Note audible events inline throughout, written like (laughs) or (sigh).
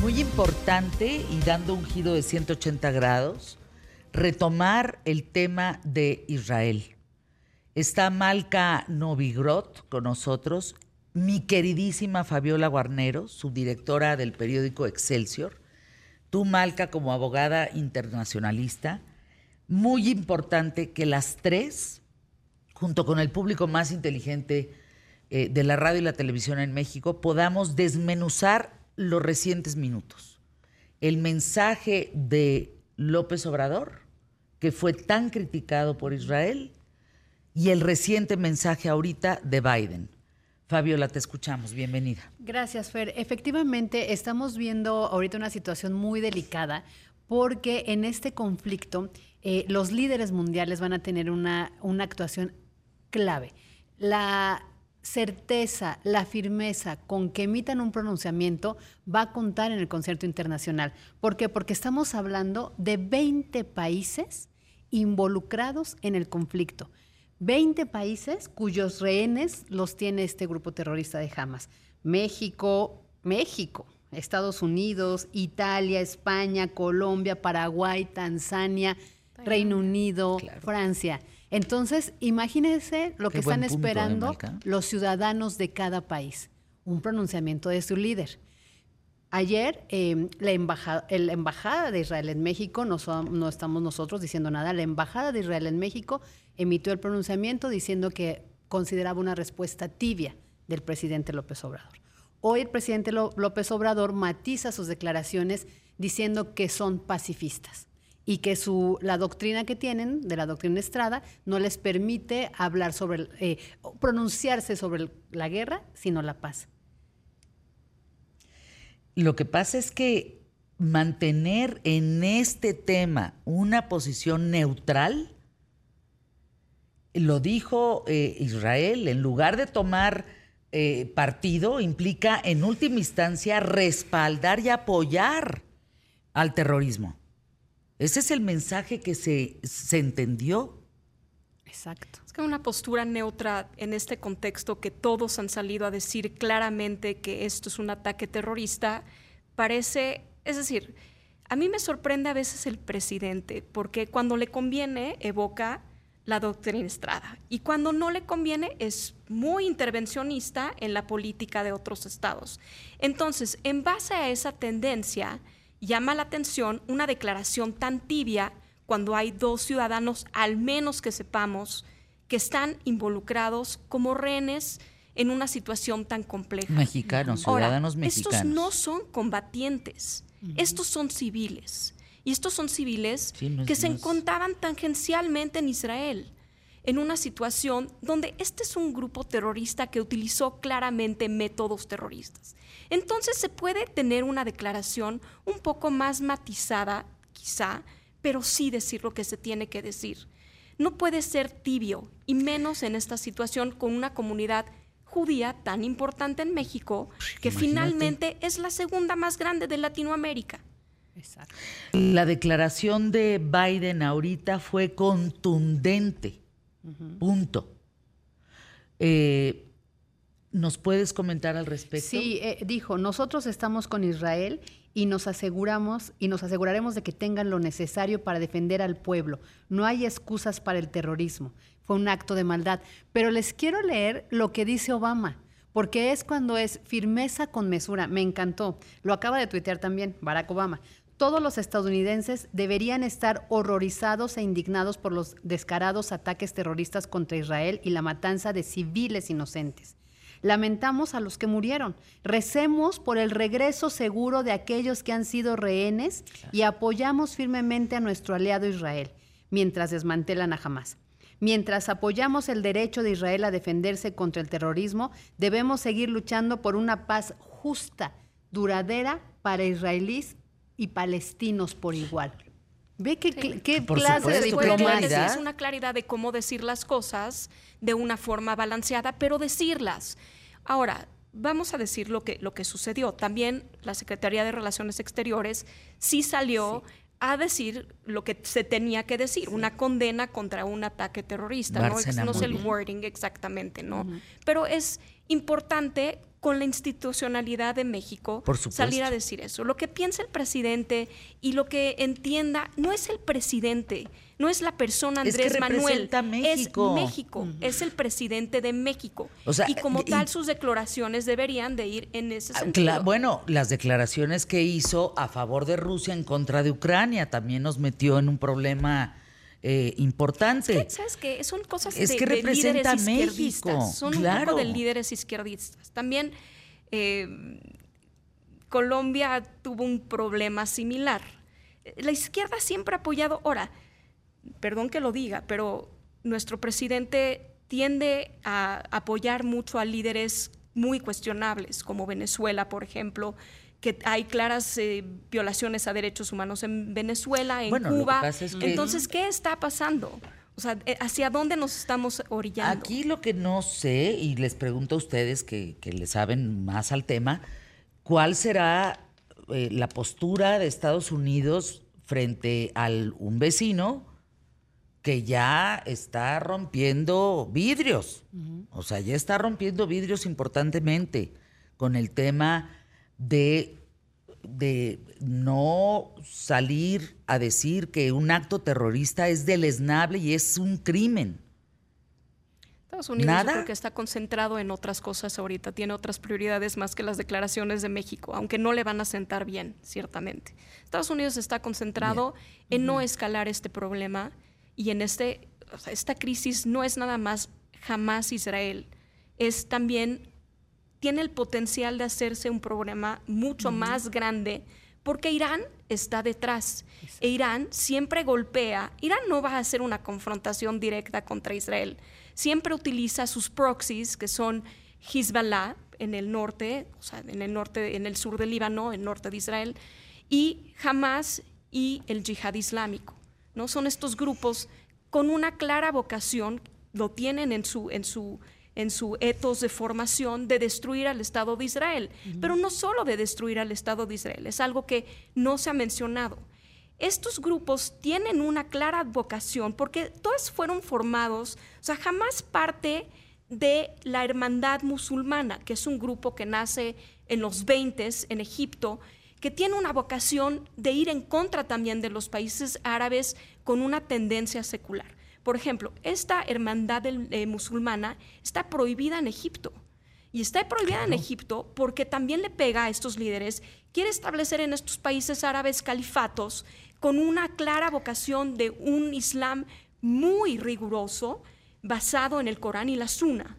muy importante y dando un giro de 180 grados, retomar el tema de Israel. Está Malca Novigrot con nosotros, mi queridísima Fabiola Guarnero, subdirectora del periódico Excelsior. Tú, Malca, como abogada internacionalista, muy importante que las tres, junto con el público más inteligente eh, de la radio y la televisión en México, podamos desmenuzar los recientes minutos. El mensaje de López Obrador, que fue tan criticado por Israel, y el reciente mensaje ahorita de Biden. Fabiola, te escuchamos. Bienvenida. Gracias, Fer. Efectivamente, estamos viendo ahorita una situación muy delicada porque en este conflicto eh, los líderes mundiales van a tener una, una actuación clave. La certeza, la firmeza con que emitan un pronunciamiento va a contar en el concierto internacional. ¿Por qué? Porque estamos hablando de 20 países involucrados en el conflicto. 20 países cuyos rehenes los tiene este grupo terrorista de Hamas. México, México, Estados Unidos, Italia, España, Colombia, Paraguay, Tanzania, Reino Unido, Francia. Entonces, imagínense lo que están ¿eh, esperando los ciudadanos de cada país. Un pronunciamiento de su líder. Ayer, em, la, embajada, la, embajada, de Israel en México, no, no estamos nosotros diciendo nada, la Embajada de Israel en México emitió el pronunciamiento diciendo que consideraba una respuesta tibia del presidente López Obrador. Hoy el presidente López Obrador matiza sus declaraciones diciendo que son pacifistas y que su, la doctrina que tienen, de la doctrina Estrada, no les permite hablar sobre, eh, pronunciarse sobre la guerra, sino la paz. Lo que pasa es que mantener en este tema una posición neutral, lo dijo eh, Israel, en lugar de tomar eh, partido, implica en última instancia respaldar y apoyar al terrorismo. Ese es el mensaje que se, se entendió. Exacto. Es que una postura neutra en este contexto que todos han salido a decir claramente que esto es un ataque terrorista, parece, es decir, a mí me sorprende a veces el presidente, porque cuando le conviene evoca la doctrina Estrada y cuando no le conviene es muy intervencionista en la política de otros estados. Entonces, en base a esa tendencia, llama la atención una declaración tan tibia cuando hay dos ciudadanos, al menos que sepamos, que están involucrados como rehenes en una situación tan compleja. Mexicanos, ciudadanos mexicanos. Estos no son combatientes, estos son civiles. Y estos son civiles que se encontraban tangencialmente en Israel, en una situación donde este es un grupo terrorista que utilizó claramente métodos terroristas. Entonces se puede tener una declaración un poco más matizada, quizá, pero sí decir lo que se tiene que decir. No puede ser tibio, y menos en esta situación con una comunidad judía tan importante en México, que finalmente es la segunda más grande de Latinoamérica. Exacto. La declaración de Biden ahorita fue contundente. Punto. Eh, ¿Nos puedes comentar al respecto? Sí, eh, dijo, nosotros estamos con Israel y nos aseguramos y nos aseguraremos de que tengan lo necesario para defender al pueblo. No hay excusas para el terrorismo. Fue un acto de maldad. Pero les quiero leer lo que dice Obama, porque es cuando es firmeza con mesura. Me encantó. Lo acaba de tuitear también Barack Obama todos los estadounidenses deberían estar horrorizados e indignados por los descarados ataques terroristas contra Israel y la matanza de civiles inocentes. Lamentamos a los que murieron. Recemos por el regreso seguro de aquellos que han sido rehenes y apoyamos firmemente a nuestro aliado Israel mientras desmantelan a Hamas. Mientras apoyamos el derecho de Israel a defenderse contra el terrorismo, debemos seguir luchando por una paz justa, duradera para israelíes y palestinos por igual. ¿Ve qué, clase de diplomacia? Es una claridad de cómo decir las cosas de una forma balanceada, pero decirlas. Ahora, vamos a decir lo que, lo que sucedió. También la Secretaría de Relaciones Exteriores sí salió a decir lo que se tenía que decir, una condena contra un ataque terrorista. ¿no? no sé el wording exactamente, ¿no? Pero es importante con la institucionalidad de México salir a decir eso. Lo que piensa el presidente y lo que entienda no es el presidente, no es la persona Andrés Manuel, México. es México, es el presidente de México. y como tal sus declaraciones deberían de ir en ese ah, sentido. bueno, las declaraciones que hizo a favor de Rusia en contra de Ucrania también nos metió en un problema eh, importante. ¿Sabes qué? Son cosas de, que representa líderes México. Son un poco de líderes izquierdistas. También eh, Colombia tuvo un problema similar. La izquierda siempre ha apoyado. Ahora, perdón que lo diga, pero nuestro presidente tiende a apoyar mucho a líderes muy cuestionables, como Venezuela, por ejemplo, que hay claras eh, violaciones a derechos humanos en Venezuela, en Cuba. Entonces, ¿qué está pasando? O sea, eh, ¿hacia dónde nos estamos orillando? Aquí lo que no sé, y les pregunto a ustedes que, le saben más al tema, ¿cuál será eh, la postura de Estados Unidos frente a un vecino que ya está rompiendo vidrios? O sea, ya está rompiendo vidrios importantemente con el tema de, de no salir a decir que un acto terrorista es deleznable y es un crimen. Estados Unidos creo que está concentrado en otras cosas ahorita, tiene otras prioridades más que las declaraciones de México, aunque no le van a sentar bien, ciertamente. Estados Unidos está concentrado en no escalar este problema y en este, esta crisis no es nada más jamás Israel, es también tiene el potencial de hacerse un problema mucho más grande porque Irán está detrás. E Irán siempre golpea. Irán no va a hacer una confrontación directa contra Israel. Siempre utiliza sus proxies, que son Hezbollah en el norte, o sea, en el norte, en el sur del Líbano, en el norte de Israel, y Hamas y el yihad islámico. ¿no? Son estos grupos con una clara vocación, lo tienen en su, en su en su etos de formación de destruir al Estado de Israel. Pero no solo de destruir al Estado de Israel, es algo que no se ha mencionado. Estos grupos tienen una clara vocación porque todos fueron formados, o sea, jamás parte de la hermandad musulmana, que es un grupo que nace en los 20 en Egipto, que tiene una vocación de ir en contra también de los países árabes con una tendencia secular. Por ejemplo, esta hermandad eh, musulmana está prohibida en Egipto. Y está prohibida en Egipto porque también le pega a estos líderes, quiere establecer en estos países árabes califatos con una clara vocación de un Islam muy riguroso, basado en el Corán y la Sunna.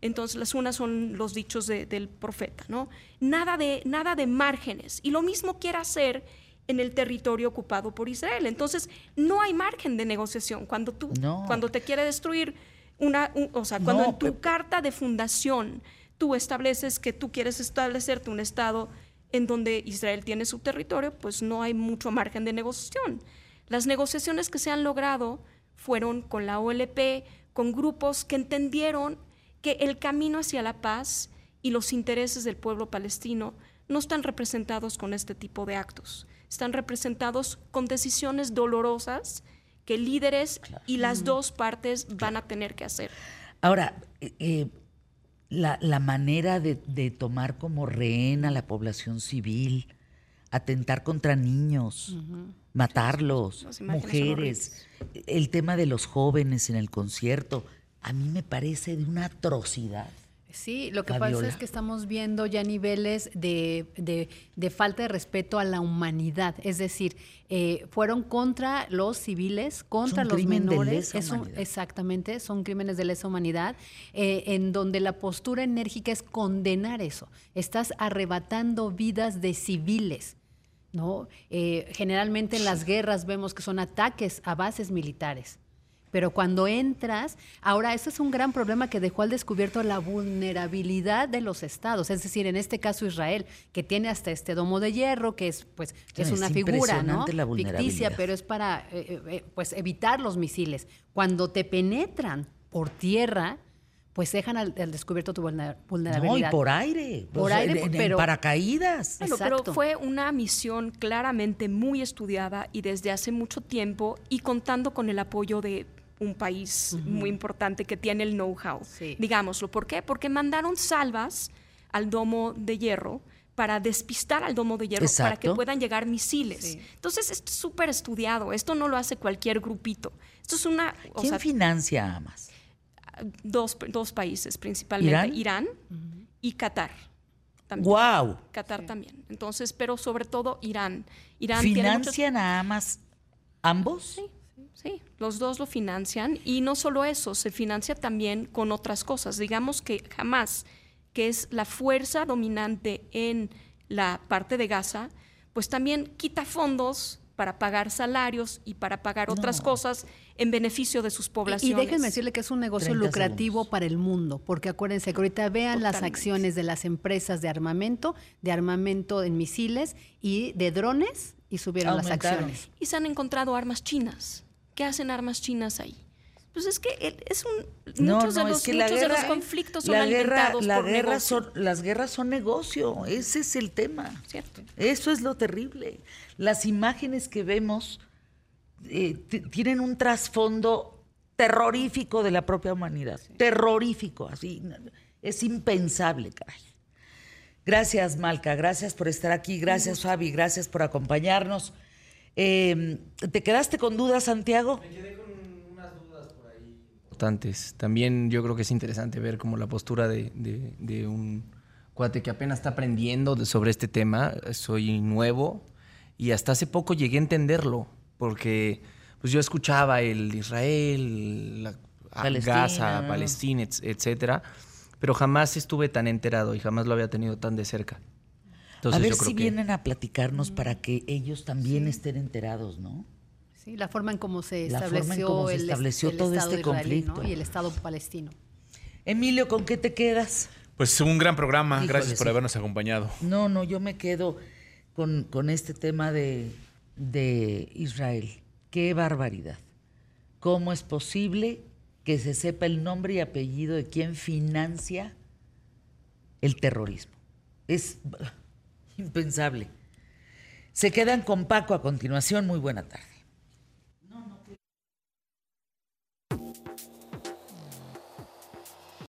Entonces, las Sunnas son los dichos del profeta, ¿no? Nada de, nada de márgenes. Y lo mismo quiere hacer en el territorio ocupado por Israel. Entonces, no hay margen de negociación. Cuando tú, cuando te quiere destruir una, o sea, cuando en tu carta de fundación tú estableces que tú quieres establecerte un Estado en donde Israel tiene su territorio, pues no hay mucho margen de negociación. Las negociaciones que se han logrado fueron con la OLP, con grupos que entendieron que el camino hacia la paz y los intereses del pueblo palestino no están representados con este tipo de actos. Están representados con decisiones dolorosas que líderes y las dos partes van a tener que hacer. Ahora, eh, eh, la, manera de, tomar como rehén a la población civil, atentar contra niños, matarlos, mujeres, el tema de los jóvenes en el concierto, a mí me parece de una atrocidad. Sí, lo que pasa es que estamos viendo ya niveles de, de, falta de respeto a la humanidad. Es decir, eh, fueron contra los civiles, contra los menores. exactamente, son crímenes de lesa humanidad, eh, en donde la postura enérgica es condenar eso. Estás arrebatando vidas de civiles. ¿no? Eh, generalmente en las guerras vemos que son ataques a bases militares pero cuando entras, ahora ese es un gran problema que dejó al descubierto la vulnerabilidad de los estados, es decir, en este caso Israel, que tiene hasta este domo de hierro, que es pues es, una figura, ¿no? ficticia, pero es para eh, eh, eh, pues evitar los misiles. Cuando te penetran por tierra, pues dejan al, descubierto tu vulnerabilidad. No, y por aire. Por aire, pero, paracaídas. pero fue una misión claramente muy estudiada y desde hace mucho tiempo y contando con el apoyo de un país muy importante que tiene el know-how, digámoslo. ¿Por qué? Porque mandaron salvas al domo de hierro para despistar al domo de hierro, para que puedan llegar misiles. Entonces, esto es súper estudiado. Esto no lo hace cualquier grupito. Esto es una... ¿Quién financia a Hamas? Dos, países, principalmente Irán, y Qatar. También. ¡Wow! Qatar también. Entonces, pero sobre todo Irán. Irán ¿Financian a Hamas ambos? Sí. Sí, los dos lo financian y no solo eso, se financia también con otras cosas. Digamos que jamás que es la fuerza dominante en la parte de Gaza, pues también quita fondos para pagar salarios y para pagar otras cosas en beneficio de sus poblaciones. Y, déjenme decirle que es un negocio lucrativo para el mundo, porque acuérdense que ahorita vean las acciones de las empresas de armamento, de armamento en misiles y de drones, y subieron las acciones. Y se han encontrado armas chinas. ¿Qué hacen armas chinas ahí? Pues es que es un muchos, de, los, conflictos son la guerra, la guerra son las guerras son negocio, ese es el tema. Cierto. Eso es lo terrible. Las imágenes que vemos eh, tienen un trasfondo terrorífico de la propia humanidad, terrorífico, así es impensable, caray. Gracias, Malca, gracias por estar aquí, gracias, Fabi, gracias por acompañarnos. Eh, ¿Te quedaste con dudas, Santiago? También yo creo que es interesante ver como la postura de, un cuate que apenas está aprendiendo sobre este tema. Soy nuevo y hasta hace poco llegué a entenderlo, porque pues yo escuchaba el Israel, Gaza, Palestina, etcétera, pero jamás estuve tan enterado y jamás lo había tenido tan de cerca. a ver si vienen a platicarnos para que ellos también estén enterados, ¿no? la forma en cómo se estableció, el, todo este conflicto y el Estado palestino. Emilio, ¿con qué te quedas? Pues un gran programa, gracias por habernos acompañado. No, no, yo me quedo con, con este tema de, de Israel. Qué barbaridad. ¿Cómo es posible que se sepa el nombre y apellido de quien financia el terrorismo? Es (laughs) impensable. Se quedan con Paco a continuación. Muy buena tarde.